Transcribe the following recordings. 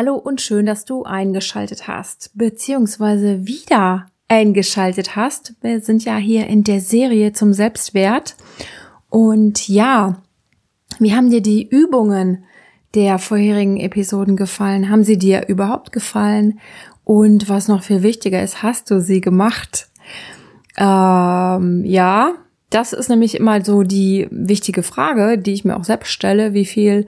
Hallo und schön, dass du eingeschaltet hast, beziehungsweise wieder eingeschaltet hast. Wir sind ja hier in der Serie zum Selbstwert. Und ja, wie haben dir die Übungen der vorherigen Episoden gefallen? Haben sie dir überhaupt gefallen? Und was noch viel wichtiger ist, hast du sie gemacht? Ähm, ja, das ist nämlich immer so die wichtige Frage, die ich mir auch selbst stelle. Wie viel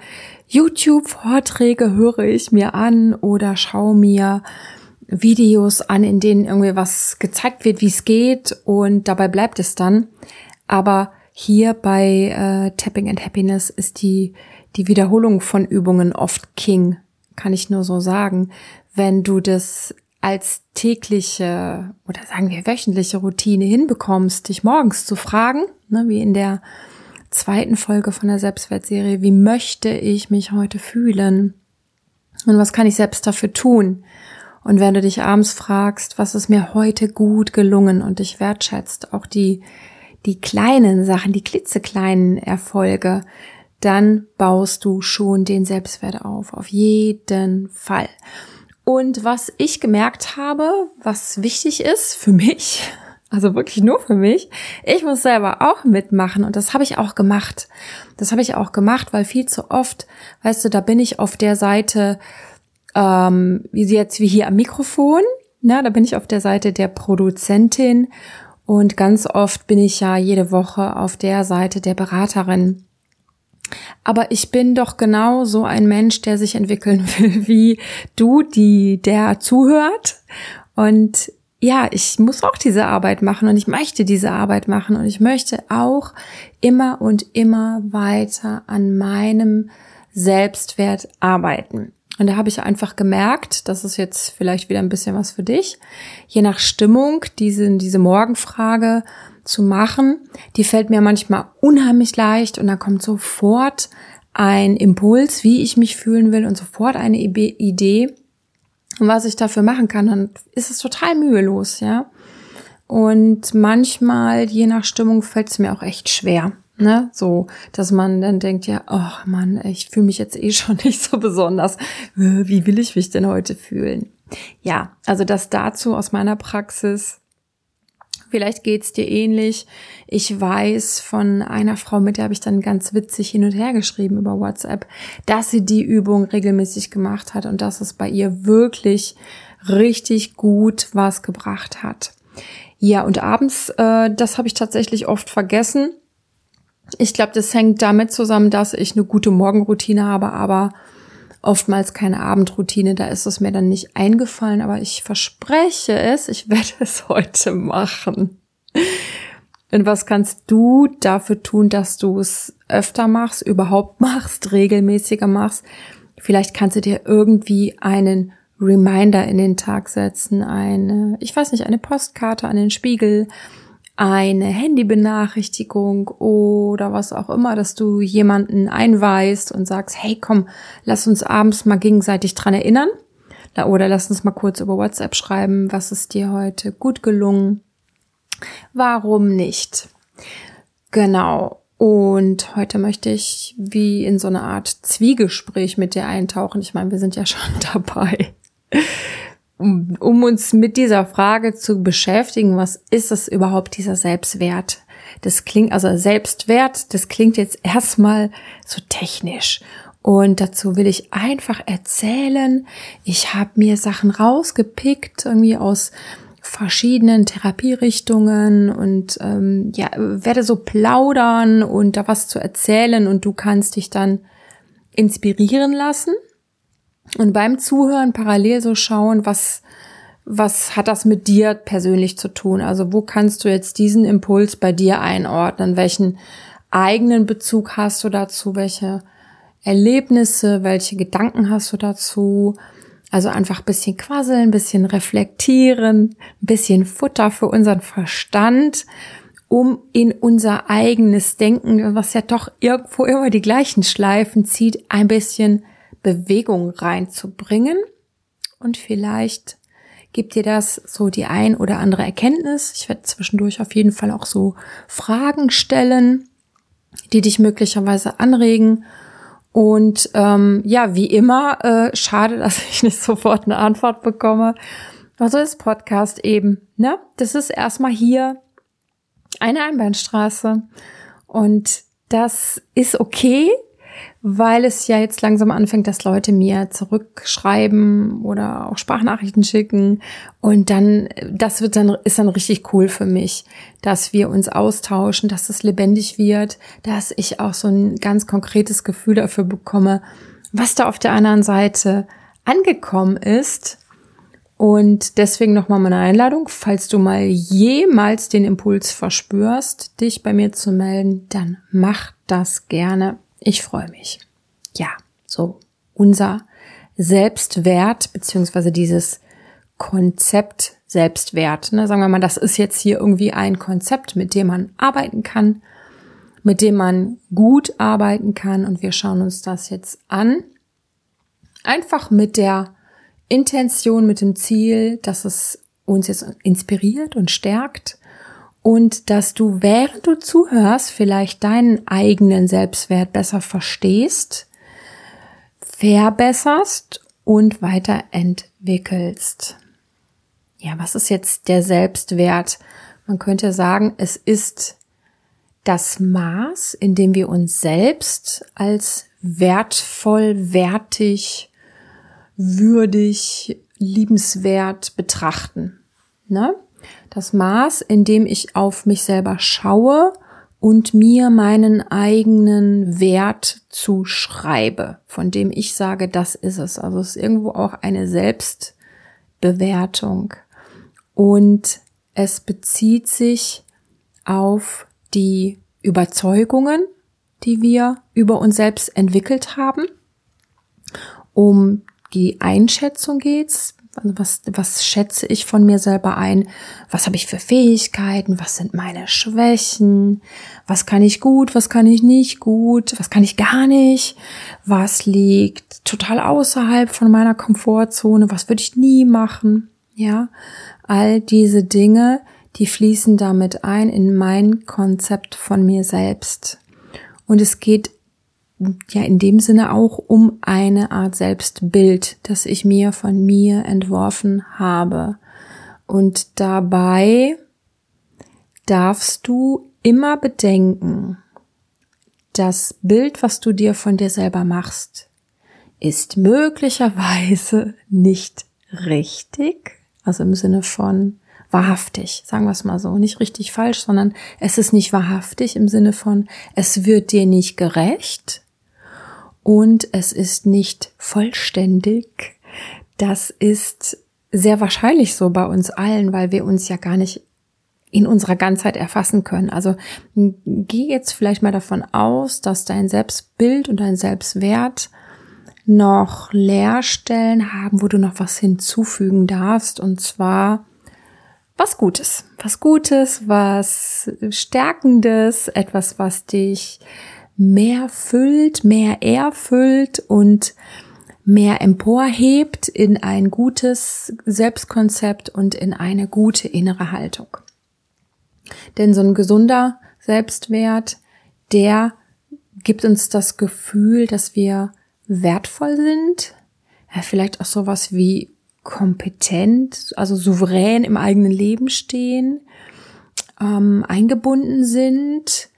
YouTube-Vorträge höre ich mir an oder schaue mir Videos an, in denen irgendwie was gezeigt wird, wie es geht und dabei bleibt es dann. Aber hier bei äh, Tapping and Happiness ist die, die Wiederholung von Übungen oft King, kann ich nur so sagen. Wenn du das als tägliche oder sagen wir wöchentliche Routine hinbekommst, dich morgens zu fragen, ne, wie in der zweiten Folge von der Selbstwertserie, wie möchte ich mich heute fühlen? Und was kann ich selbst dafür tun? Und wenn du dich abends fragst, was ist mir heute gut gelungen und dich wertschätzt, auch die, die kleinen Sachen, die klitzekleinen Erfolge, dann baust du schon den Selbstwert auf. Auf jeden Fall. Und was ich gemerkt habe, was wichtig ist für mich, also wirklich nur für mich. Ich muss selber auch mitmachen und das habe ich auch gemacht. Das habe ich auch gemacht, weil viel zu oft, weißt du, da bin ich auf der Seite, ähm, wie sie jetzt wie hier am Mikrofon, na, da bin ich auf der Seite der Produzentin und ganz oft bin ich ja jede Woche auf der Seite der Beraterin. Aber ich bin doch genau so ein Mensch, der sich entwickeln will, wie du, die der zuhört. Und ja, ich muss auch diese Arbeit machen und ich möchte diese Arbeit machen und ich möchte auch immer und immer weiter an meinem Selbstwert arbeiten. Und da habe ich einfach gemerkt, das ist jetzt vielleicht wieder ein bisschen was für dich, je nach Stimmung, diese, diese Morgenfrage zu machen, die fällt mir manchmal unheimlich leicht und da kommt sofort ein Impuls, wie ich mich fühlen will und sofort eine Idee, was ich dafür machen kann, dann ist es total mühelos, ja. Und manchmal, je nach Stimmung, fällt es mir auch echt schwer. Ne? So, dass man dann denkt, ja, oh Mann, ich fühle mich jetzt eh schon nicht so besonders. Wie will ich mich denn heute fühlen? Ja, also das dazu aus meiner Praxis. Vielleicht geht's dir ähnlich. Ich weiß von einer Frau, mit der habe ich dann ganz witzig hin und her geschrieben über WhatsApp, dass sie die Übung regelmäßig gemacht hat und dass es bei ihr wirklich richtig gut was gebracht hat. Ja, und abends, äh, das habe ich tatsächlich oft vergessen. Ich glaube, das hängt damit zusammen, dass ich eine gute Morgenroutine habe, aber oftmals keine Abendroutine. Da ist es mir dann nicht eingefallen, aber ich verspreche es, ich werde es heute machen. Und was kannst du dafür tun, dass du es öfter machst, überhaupt machst, regelmäßiger machst? Vielleicht kannst du dir irgendwie einen Reminder in den Tag setzen, eine, ich weiß nicht, eine Postkarte an den Spiegel, eine Handybenachrichtigung oder was auch immer, dass du jemanden einweist und sagst, hey komm, lass uns abends mal gegenseitig dran erinnern. Oder lass uns mal kurz über WhatsApp schreiben, was ist dir heute gut gelungen. Warum nicht? Genau. Und heute möchte ich wie in so eine Art Zwiegespräch mit dir eintauchen. Ich meine, wir sind ja schon dabei um, um uns mit dieser Frage zu beschäftigen, was ist es überhaupt dieser Selbstwert? Das klingt, also Selbstwert, das klingt jetzt erstmal so technisch. Und dazu will ich einfach erzählen, ich habe mir Sachen rausgepickt, irgendwie aus verschiedenen Therapierichtungen und ähm, ja, werde so plaudern und da was zu erzählen und du kannst dich dann inspirieren lassen und beim Zuhören parallel so schauen, was, was hat das mit dir persönlich zu tun? Also wo kannst du jetzt diesen Impuls bei dir einordnen? Welchen eigenen Bezug hast du dazu? Welche Erlebnisse, welche Gedanken hast du dazu? Also einfach bisschen quasseln, bisschen reflektieren, bisschen Futter für unseren Verstand, um in unser eigenes Denken, was ja doch irgendwo immer die gleichen Schleifen zieht, ein bisschen Bewegung reinzubringen. Und vielleicht gibt dir das so die ein oder andere Erkenntnis. Ich werde zwischendurch auf jeden Fall auch so Fragen stellen, die dich möglicherweise anregen. Und ähm, ja, wie immer, äh, schade, dass ich nicht sofort eine Antwort bekomme. Also ist Podcast eben, ne? Das ist erstmal hier eine Einbahnstraße. Und das ist okay, weil es ja jetzt langsam anfängt, dass Leute mir zurückschreiben oder auch Sprachnachrichten schicken und dann das wird dann ist dann richtig cool für mich, dass wir uns austauschen, dass es lebendig wird, dass ich auch so ein ganz konkretes Gefühl dafür bekomme, was da auf der anderen Seite angekommen ist. Und deswegen nochmal meine Einladung, falls du mal jemals den Impuls verspürst, dich bei mir zu melden, dann mach das gerne. Ich freue mich. Ja, so unser Selbstwert beziehungsweise dieses Konzept Selbstwert. Ne? Sagen wir mal, das ist jetzt hier irgendwie ein Konzept, mit dem man arbeiten kann, mit dem man gut arbeiten kann und wir schauen uns das jetzt an. Einfach mit der Intention, mit dem Ziel, dass es uns jetzt inspiriert und stärkt und dass du, während du zuhörst, vielleicht deinen eigenen Selbstwert besser verstehst, verbesserst und weiterentwickelst. Ja, was ist jetzt der Selbstwert? Man könnte sagen, es ist das Maß, in dem wir uns selbst als wertvoll, wertig, würdig, liebenswert betrachten. Ne? Das Maß, in dem ich auf mich selber schaue und mir meinen eigenen Wert zuschreibe, von dem ich sage, das ist es. Also es ist irgendwo auch eine Selbstbewertung. Und es bezieht sich auf die Überzeugungen, die wir über uns selbst entwickelt haben. Um die Einschätzung geht's, also was, was schätze ich von mir selber ein? Was habe ich für Fähigkeiten? Was sind meine Schwächen? Was kann ich gut? Was kann ich nicht gut? Was kann ich gar nicht? Was liegt total außerhalb von meiner Komfortzone? Was würde ich nie machen? Ja, all diese Dinge, die fließen damit ein in mein Konzept von mir selbst. Und es geht ja in dem Sinne auch um eine Art Selbstbild, das ich mir von mir entworfen habe. Und dabei darfst du immer bedenken, das Bild, was du dir von dir selber machst, ist möglicherweise nicht richtig, also im Sinne von wahrhaftig, sagen wir es mal so, nicht richtig falsch, sondern es ist nicht wahrhaftig im Sinne von, es wird dir nicht gerecht, und es ist nicht vollständig. Das ist sehr wahrscheinlich so bei uns allen, weil wir uns ja gar nicht in unserer Ganzheit erfassen können. Also geh jetzt vielleicht mal davon aus, dass dein Selbstbild und dein Selbstwert noch Leerstellen haben, wo du noch was hinzufügen darfst. Und zwar was Gutes. Was Gutes, was Stärkendes, etwas, was dich mehr füllt, mehr erfüllt und mehr emporhebt in ein gutes Selbstkonzept und in eine gute innere Haltung. Denn so ein gesunder Selbstwert, der gibt uns das Gefühl, dass wir wertvoll sind, ja, vielleicht auch sowas wie kompetent, also souverän im eigenen Leben stehen, ähm, eingebunden sind,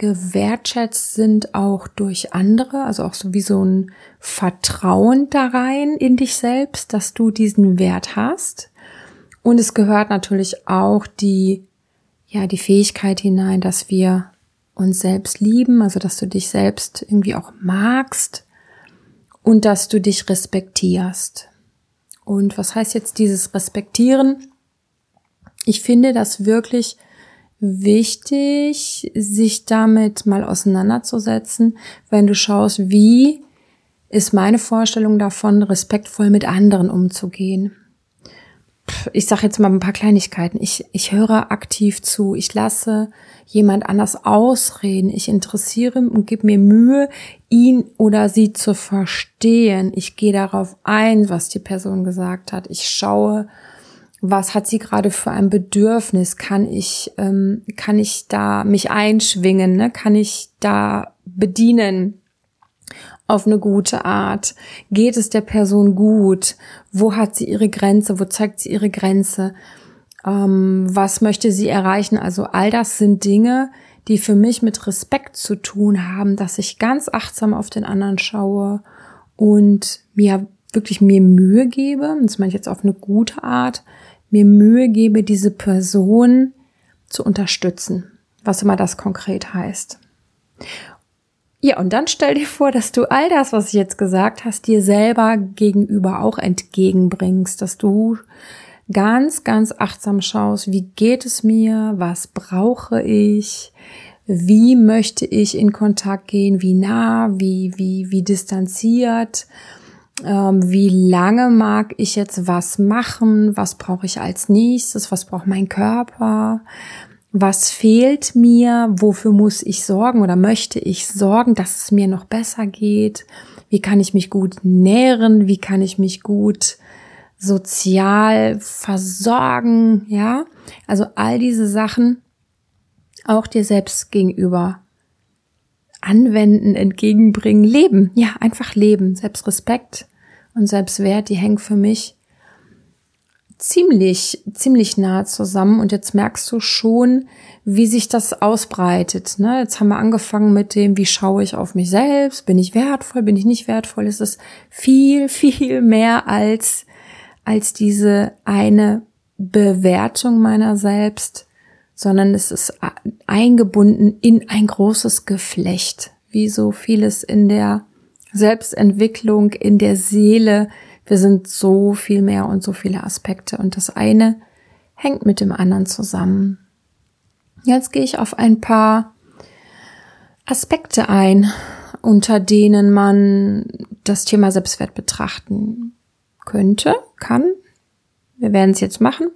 gewertschätzt sind auch durch andere, also auch so wie so ein Vertrauen da rein in dich selbst, dass du diesen Wert hast. Und es gehört natürlich auch die, ja, die Fähigkeit hinein, dass wir uns selbst lieben, also dass du dich selbst irgendwie auch magst und dass du dich respektierst. Und was heißt jetzt dieses Respektieren? Ich finde das wirklich wichtig, sich damit mal auseinanderzusetzen, wenn du schaust, wie ist meine Vorstellung davon, respektvoll mit anderen umzugehen. Ich sage jetzt mal ein paar Kleinigkeiten. Ich, ich höre aktiv zu. Ich lasse jemand anders ausreden. Ich interessiere und gebe mir Mühe, ihn oder sie zu verstehen. Ich gehe darauf ein, was die Person gesagt hat. Ich schaue, was hat sie gerade für ein Bedürfnis? Kann ich, ähm, kann ich da mich einschwingen? Ne? Kann ich da bedienen? auf eine gute Art? Geht es der Person gut? Wo hat sie ihre Grenze? Wo zeigt sie ihre Grenze? Ähm, was möchte sie erreichen? Also all das sind Dinge, die für mich mit Respekt zu tun haben, dass ich ganz achtsam auf den anderen schaue und mir wirklich mir Mühe gebe, das meine ich jetzt auf eine gute Art, mir Mühe gebe, diese Person zu unterstützen, was immer das konkret heißt. Ja, und dann stell dir vor, dass du all das, was ich jetzt gesagt hast, dir selber gegenüber auch entgegenbringst, dass du ganz, ganz achtsam schaust, wie geht es mir, was brauche ich, wie möchte ich in Kontakt gehen, wie nah, wie, wie, wie distanziert, wie lange mag ich jetzt was machen, was brauche ich als nächstes, was braucht mein Körper, was fehlt mir, wofür muss ich sorgen oder möchte ich sorgen, dass es mir noch besser geht, wie kann ich mich gut nähren, wie kann ich mich gut sozial versorgen, ja, also all diese Sachen auch dir selbst gegenüber anwenden, entgegenbringen, leben, ja, einfach leben, Selbstrespekt und Selbstwert, die hängen für mich ziemlich, ziemlich nah zusammen. Und jetzt merkst du schon, wie sich das ausbreitet. Ne? Jetzt haben wir angefangen mit dem, wie schaue ich auf mich selbst? Bin ich wertvoll? Bin ich nicht wertvoll? Es ist viel, viel mehr als, als diese eine Bewertung meiner selbst, sondern es ist eingebunden in ein großes Geflecht, wie so vieles in der Selbstentwicklung, in der Seele. Wir sind so viel mehr und so viele Aspekte und das eine hängt mit dem anderen zusammen. Jetzt gehe ich auf ein paar Aspekte ein, unter denen man das Thema Selbstwert betrachten könnte, kann. Wir werden es jetzt machen.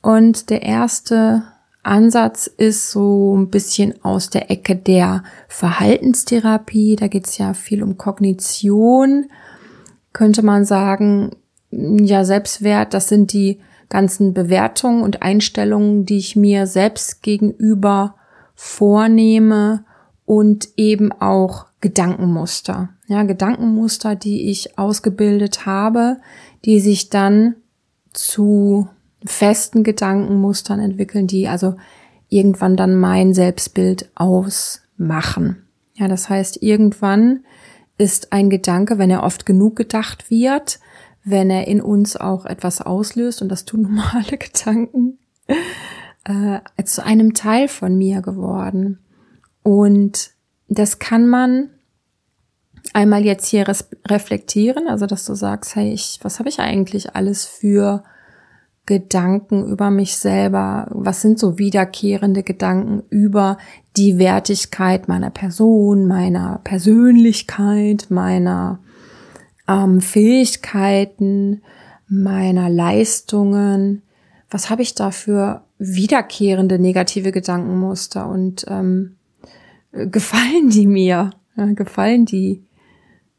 Und der erste Ansatz ist so ein bisschen aus der Ecke der Verhaltenstherapie. Da geht es ja viel um Kognition. Könnte man sagen, ja, Selbstwert, das sind die ganzen Bewertungen und Einstellungen, die ich mir selbst gegenüber vornehme und eben auch Gedankenmuster. Ja, Gedankenmuster, die ich ausgebildet habe, die sich dann zu festen Gedankenmustern entwickeln, die also irgendwann dann mein Selbstbild ausmachen. Ja, das heißt, irgendwann ist ein Gedanke, wenn er oft genug gedacht wird, wenn er in uns auch etwas auslöst, und das tun normale Gedanken, äh, zu einem Teil von mir geworden. Und das kann man einmal jetzt hier reflektieren, also dass du sagst, hey, ich, was habe ich eigentlich alles für Gedanken über mich selber? Was sind so wiederkehrende Gedanken über die Wertigkeit meiner Person, meiner Persönlichkeit, meiner ähm, Fähigkeiten, meiner Leistungen? Was habe ich da für wiederkehrende negative Gedankenmuster und ähm, gefallen die mir? Ja, gefallen die?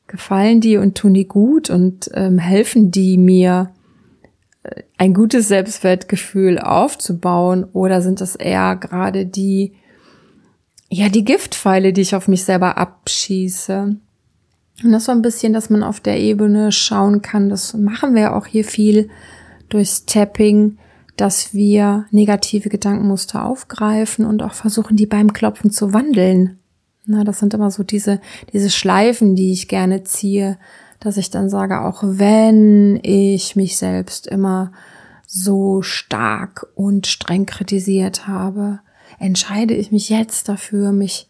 Gefallen die und tun die gut und ähm, helfen die mir? Ein gutes Selbstwertgefühl aufzubauen oder sind das eher gerade die, ja, die Giftpfeile, die ich auf mich selber abschieße? Und das so ein bisschen, dass man auf der Ebene schauen kann, das machen wir auch hier viel durchs Tapping, dass wir negative Gedankenmuster aufgreifen und auch versuchen, die beim Klopfen zu wandeln. Na, das sind immer so diese, diese Schleifen, die ich gerne ziehe, dass ich dann sage, auch wenn ich mich selbst immer so stark und streng kritisiert habe, entscheide ich mich jetzt dafür, mich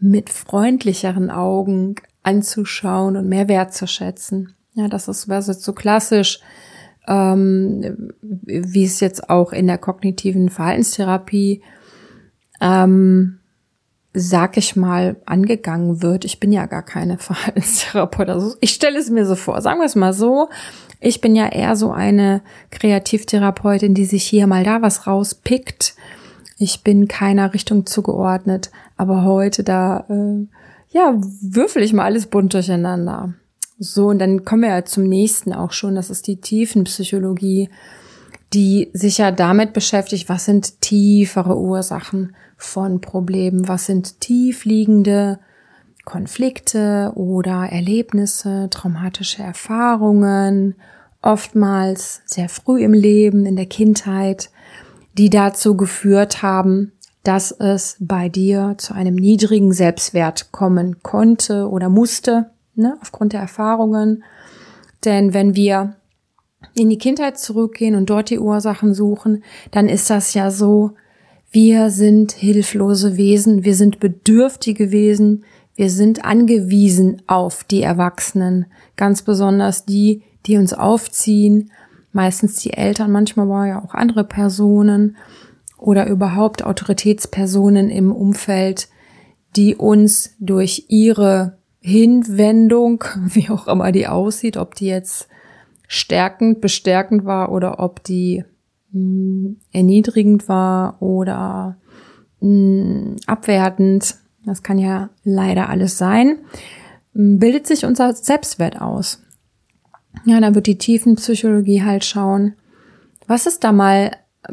mit freundlicheren Augen anzuschauen und mehr wertzuschätzen. Ja, das ist jetzt so klassisch, ähm, wie es jetzt auch in der kognitiven Verhaltenstherapie ähm, sag ich mal, angegangen wird. Ich bin ja gar keine Verhaltenstherapeut. Also ich stelle es mir so vor. Sagen wir es mal so. Ich bin ja eher so eine Kreativtherapeutin, die sich hier mal da was rauspickt. Ich bin keiner Richtung zugeordnet. Aber heute da, äh, ja, würfel ich mal alles bunt durcheinander. So, und dann kommen wir ja zum nächsten auch schon. Das ist die Tiefenpsychologie, die sich ja damit beschäftigt, was sind tiefere Ursachen von Problemen, was sind tiefliegende Konflikte oder Erlebnisse, traumatische Erfahrungen, oftmals sehr früh im Leben, in der Kindheit, die dazu geführt haben, dass es bei dir zu einem niedrigen Selbstwert kommen konnte oder musste, ne, aufgrund der Erfahrungen. Denn wenn wir in die Kindheit zurückgehen und dort die Ursachen suchen, dann ist das ja so, wir sind hilflose Wesen, wir sind bedürftige Wesen, wir sind angewiesen auf die Erwachsenen, ganz besonders die, die uns aufziehen, meistens die Eltern, manchmal war ja auch andere Personen oder überhaupt Autoritätspersonen im Umfeld, die uns durch ihre Hinwendung, wie auch immer die aussieht, ob die jetzt stärkend, bestärkend war oder ob die erniedrigend war oder abwertend, das kann ja leider alles sein, bildet sich unser Selbstwert aus. Ja, da wird die Tiefenpsychologie halt schauen, was ist da mal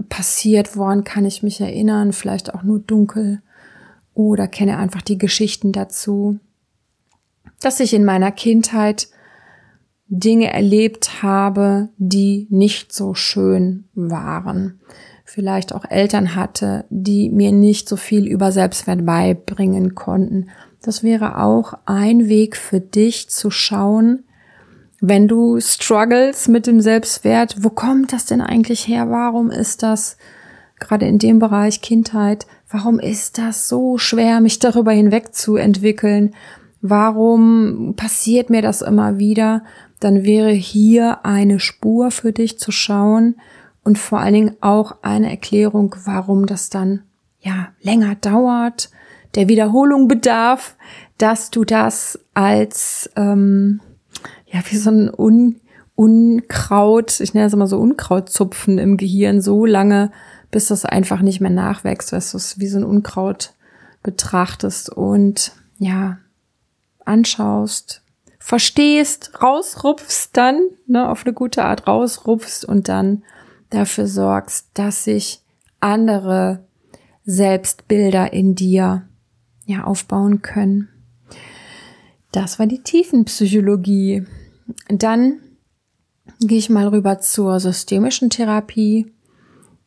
passiert, woran kann ich mich erinnern, vielleicht auch nur dunkel. Oder kenne einfach die Geschichten dazu, dass ich in meiner Kindheit Dinge erlebt habe, die nicht so schön waren vielleicht auch Eltern hatte, die mir nicht so viel über Selbstwert beibringen konnten. Das wäre auch ein Weg für dich zu schauen, wenn du struggles mit dem Selbstwert, wo kommt das denn eigentlich her? Warum ist das gerade in dem Bereich Kindheit, warum ist das so schwer, mich darüber hinweg zu entwickeln? Warum passiert mir das immer wieder? Dann wäre hier eine Spur für dich zu schauen, und vor allen Dingen auch eine Erklärung, warum das dann ja länger dauert, der Wiederholung bedarf, dass du das als ähm, ja wie so ein Un Unkraut, ich nenne es immer so Unkrautzupfen im Gehirn so lange, bis das einfach nicht mehr nachwächst, dass du es wie so ein Unkraut betrachtest und ja anschaust, verstehst, rausrupfst dann, ne, auf eine gute Art rausrupfst und dann dafür sorgst, dass sich andere Selbstbilder in dir ja aufbauen können. Das war die Tiefenpsychologie. Dann gehe ich mal rüber zur systemischen Therapie.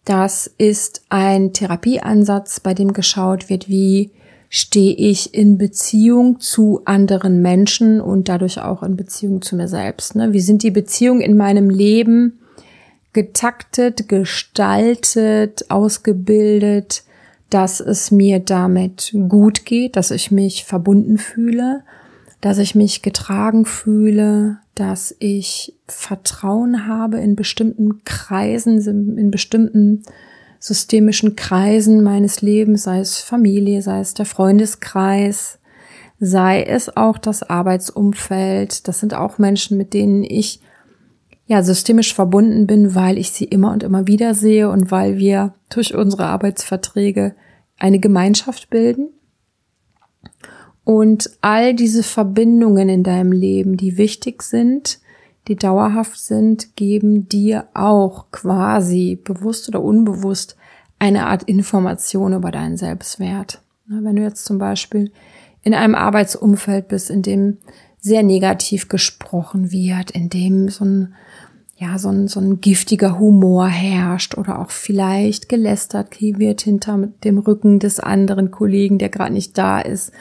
Das ist ein Therapieansatz, bei dem geschaut wird, wie stehe ich in Beziehung zu anderen Menschen und dadurch auch in Beziehung zu mir selbst. Ne? Wie sind die Beziehungen in meinem Leben? getaktet, gestaltet, ausgebildet, dass es mir damit gut geht, dass ich mich verbunden fühle, dass ich mich getragen fühle, dass ich Vertrauen habe in bestimmten Kreisen, in bestimmten systemischen Kreisen meines Lebens, sei es Familie, sei es der Freundeskreis, sei es auch das Arbeitsumfeld. Das sind auch Menschen, mit denen ich ja, systemisch verbunden bin, weil ich sie immer und immer wieder sehe und weil wir durch unsere Arbeitsverträge eine Gemeinschaft bilden. Und all diese Verbindungen in deinem Leben, die wichtig sind, die dauerhaft sind, geben dir auch quasi bewusst oder unbewusst eine Art Information über deinen Selbstwert. Wenn du jetzt zum Beispiel in einem Arbeitsumfeld bist, in dem sehr negativ gesprochen wird, in dem so ein ja, so ein, so ein giftiger Humor herrscht oder auch vielleicht gelästert wird hinter dem Rücken des anderen Kollegen, der gerade nicht da ist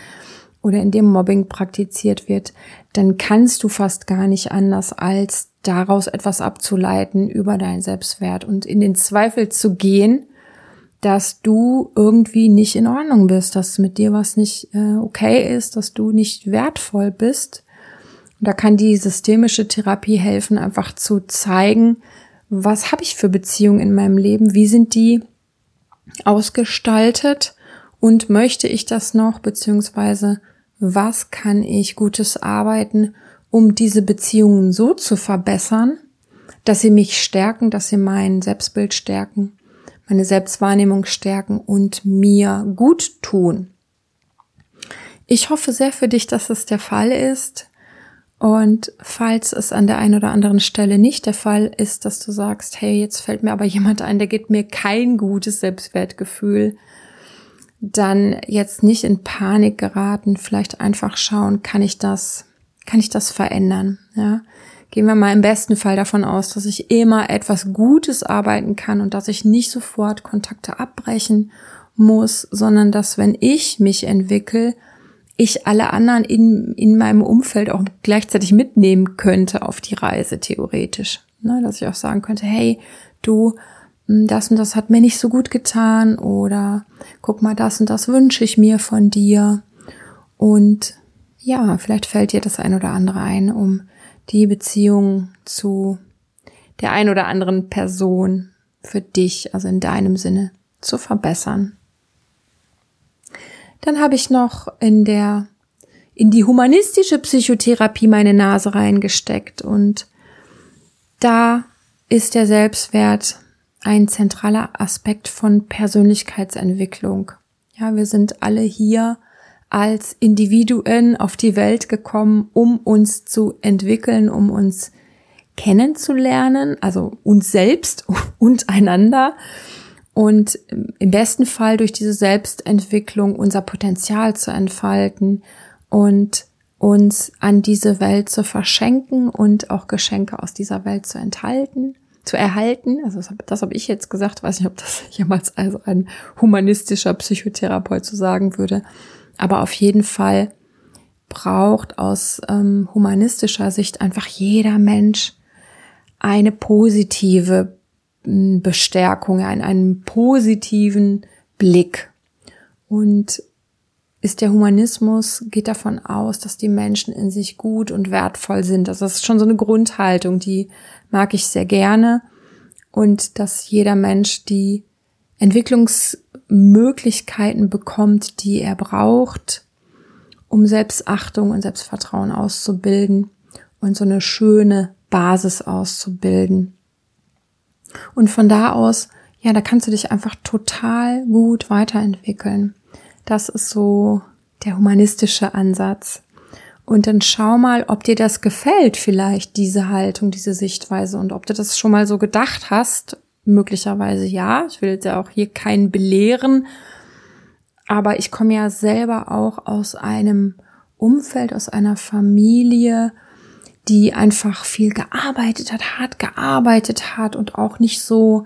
oder in dem Mobbing praktiziert wird, dann kannst du fast gar nicht anders als daraus etwas abzuleiten über deinen Selbstwert und in den Zweifel zu gehen, dass du irgendwie nicht in Ordnung bist, dass mit dir was nicht äh, okay ist, dass du nicht wertvoll bist. Und da kann die systemische Therapie helfen, einfach zu zeigen, was habe ich für Beziehungen in meinem Leben, wie sind die ausgestaltet und möchte ich das noch, beziehungsweise was kann ich Gutes arbeiten, um diese Beziehungen so zu verbessern, dass sie mich stärken, dass sie mein Selbstbild stärken, meine Selbstwahrnehmung stärken und mir gut tun. Ich hoffe sehr für dich, dass es der Fall ist. Und falls es an der einen oder anderen Stelle nicht der Fall ist, dass du sagst, hey, jetzt fällt mir aber jemand ein, der gibt mir kein gutes Selbstwertgefühl, dann jetzt nicht in Panik geraten, vielleicht einfach schauen, kann ich das, kann ich das verändern, ja? Gehen wir mal im besten Fall davon aus, dass ich immer etwas Gutes arbeiten kann und dass ich nicht sofort Kontakte abbrechen muss, sondern dass wenn ich mich entwickle, ich alle anderen in, in meinem Umfeld auch gleichzeitig mitnehmen könnte auf die Reise, theoretisch. Ne, dass ich auch sagen könnte, hey, du, das und das hat mir nicht so gut getan oder guck mal, das und das wünsche ich mir von dir. Und ja, vielleicht fällt dir das ein oder andere ein, um die Beziehung zu der ein oder anderen Person für dich, also in deinem Sinne, zu verbessern. Dann habe ich noch in der in die humanistische Psychotherapie meine Nase reingesteckt und da ist der Selbstwert ein zentraler Aspekt von Persönlichkeitsentwicklung. Ja, wir sind alle hier als Individuen auf die Welt gekommen, um uns zu entwickeln, um uns kennenzulernen, also uns selbst und einander und im besten Fall durch diese Selbstentwicklung unser Potenzial zu entfalten und uns an diese Welt zu verschenken und auch Geschenke aus dieser Welt zu enthalten, zu erhalten. Also das habe hab ich jetzt gesagt, weiß nicht, ob das jemals also ein humanistischer Psychotherapeut so sagen würde. Aber auf jeden Fall braucht aus ähm, humanistischer Sicht einfach jeder Mensch eine positive Bestärkung, einen, einen positiven Blick. Und ist der Humanismus, geht davon aus, dass die Menschen in sich gut und wertvoll sind. Also das ist schon so eine Grundhaltung, die mag ich sehr gerne. Und dass jeder Mensch die Entwicklungsmöglichkeiten bekommt, die er braucht, um Selbstachtung und Selbstvertrauen auszubilden und so eine schöne Basis auszubilden. Und von da aus, ja, da kannst du dich einfach total gut weiterentwickeln. Das ist so der humanistische Ansatz. Und dann schau mal, ob dir das gefällt, vielleicht diese Haltung, diese Sichtweise und ob du das schon mal so gedacht hast Möglicherweise ja. Ich will jetzt ja auch hier keinen belehren. Aber ich komme ja selber auch aus einem Umfeld, aus einer Familie, die einfach viel gearbeitet hat, hart gearbeitet hat und auch nicht so,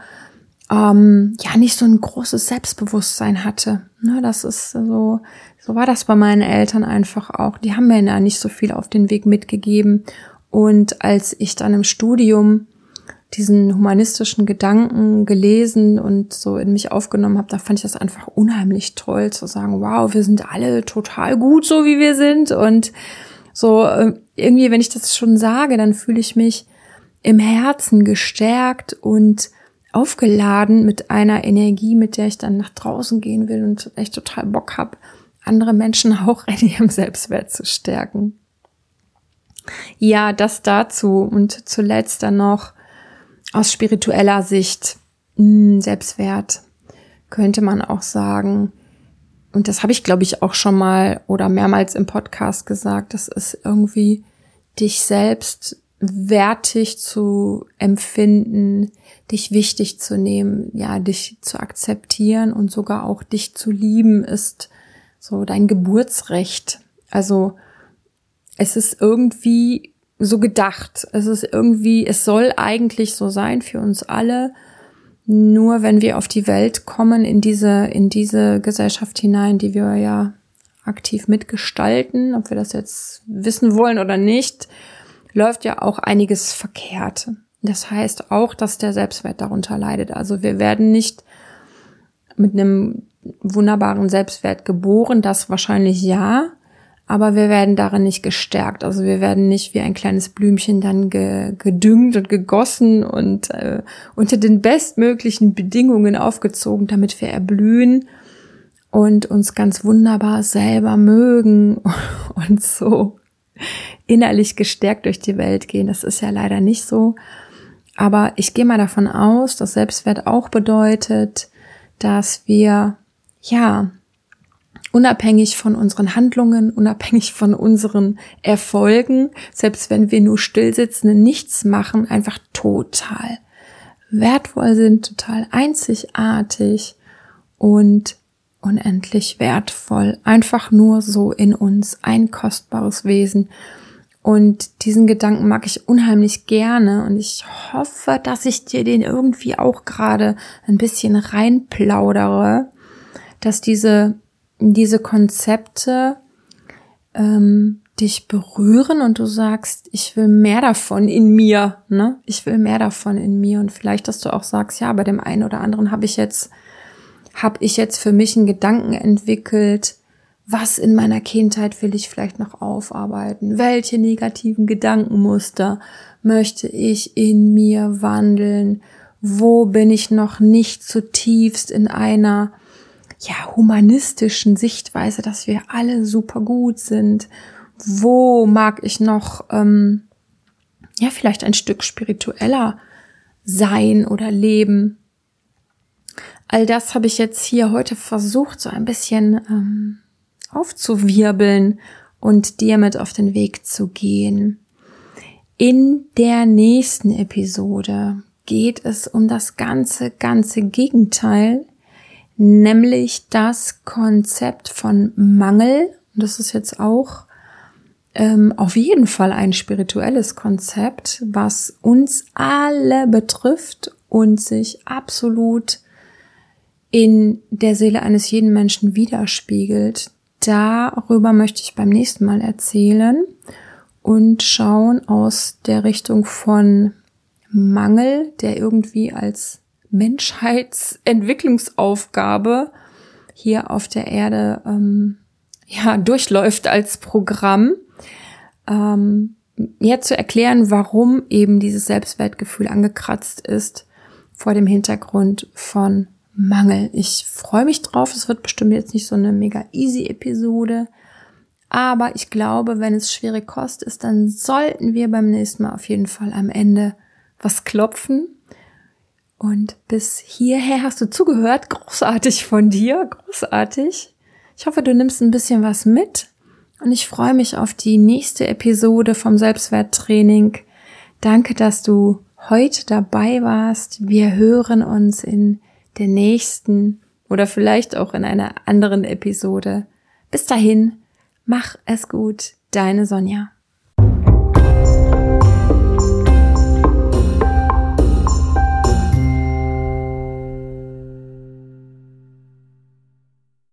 ähm, ja, nicht so ein großes Selbstbewusstsein hatte. Ne, das ist so, so war das bei meinen Eltern einfach auch. Die haben mir ja nicht so viel auf den Weg mitgegeben. Und als ich dann im Studium diesen humanistischen Gedanken gelesen und so in mich aufgenommen habe, da fand ich das einfach unheimlich toll zu sagen, wow, wir sind alle total gut, so wie wir sind. Und so äh, irgendwie, wenn ich das schon sage, dann fühle ich mich im Herzen gestärkt und aufgeladen mit einer Energie, mit der ich dann nach draußen gehen will und echt total Bock habe, andere Menschen auch in ihrem Selbstwert zu stärken. Ja, das dazu und zuletzt dann noch aus spiritueller Sicht hm, Selbstwert könnte man auch sagen, und das habe ich, glaube ich, auch schon mal oder mehrmals im Podcast gesagt, das ist irgendwie dich selbst wertig zu empfinden, dich wichtig zu nehmen, ja, dich zu akzeptieren und sogar auch dich zu lieben, ist so dein Geburtsrecht. Also es ist irgendwie so gedacht. Es ist irgendwie, es soll eigentlich so sein für uns alle. Nur wenn wir auf die Welt kommen, in diese, in diese Gesellschaft hinein, die wir ja aktiv mitgestalten, ob wir das jetzt wissen wollen oder nicht, läuft ja auch einiges verkehrt. Das heißt auch, dass der Selbstwert darunter leidet. Also wir werden nicht mit einem wunderbaren Selbstwert geboren, das wahrscheinlich ja, aber wir werden darin nicht gestärkt. Also wir werden nicht wie ein kleines Blümchen dann ge gedüngt und gegossen und äh, unter den bestmöglichen Bedingungen aufgezogen, damit wir erblühen und uns ganz wunderbar selber mögen und so innerlich gestärkt durch die Welt gehen. Das ist ja leider nicht so. Aber ich gehe mal davon aus, dass Selbstwert auch bedeutet, dass wir ja unabhängig von unseren Handlungen, unabhängig von unseren Erfolgen, selbst wenn wir nur still sitzen und nichts machen, einfach total wertvoll sind, total einzigartig und unendlich wertvoll, einfach nur so in uns, ein kostbares Wesen. Und diesen Gedanken mag ich unheimlich gerne und ich hoffe, dass ich dir den irgendwie auch gerade ein bisschen reinplaudere, dass diese, diese Konzepte ähm, dich berühren und du sagst, ich will mehr davon in mir, ne? Ich will mehr davon in mir und vielleicht, dass du auch sagst, ja, bei dem einen oder anderen habe ich jetzt, habe ich jetzt für mich einen Gedanken entwickelt, was in meiner Kindheit will ich vielleicht noch aufarbeiten? Welche negativen Gedankenmuster möchte ich in mir wandeln? Wo bin ich noch nicht zutiefst in einer ja, humanistischen Sichtweise, dass wir alle super gut sind? Wo mag ich noch, ähm, ja, vielleicht ein Stück spiritueller sein oder leben? All das habe ich jetzt hier heute versucht, so ein bisschen ähm, aufzuwirbeln und dir mit auf den Weg zu gehen. In der nächsten Episode geht es um das ganze, ganze Gegenteil, nämlich das Konzept von Mangel. Das ist jetzt auch ähm, auf jeden Fall ein spirituelles Konzept, was uns alle betrifft und sich absolut in der Seele eines jeden Menschen widerspiegelt. Darüber möchte ich beim nächsten Mal erzählen und schauen aus der Richtung von Mangel, der irgendwie als Menschheitsentwicklungsaufgabe hier auf der Erde ähm, ja durchläuft als Programm, ähm, ja zu erklären, warum eben dieses Selbstwertgefühl angekratzt ist vor dem Hintergrund von Mangel. Ich freue mich drauf. Es wird bestimmt jetzt nicht so eine mega easy Episode. Aber ich glaube, wenn es schwere Kost ist, dann sollten wir beim nächsten Mal auf jeden Fall am Ende was klopfen. Und bis hierher hast du zugehört. Großartig von dir. Großartig. Ich hoffe, du nimmst ein bisschen was mit. Und ich freue mich auf die nächste Episode vom Selbstwerttraining. Danke, dass du heute dabei warst. Wir hören uns in der nächsten oder vielleicht auch in einer anderen Episode. Bis dahin, mach es gut, deine Sonja.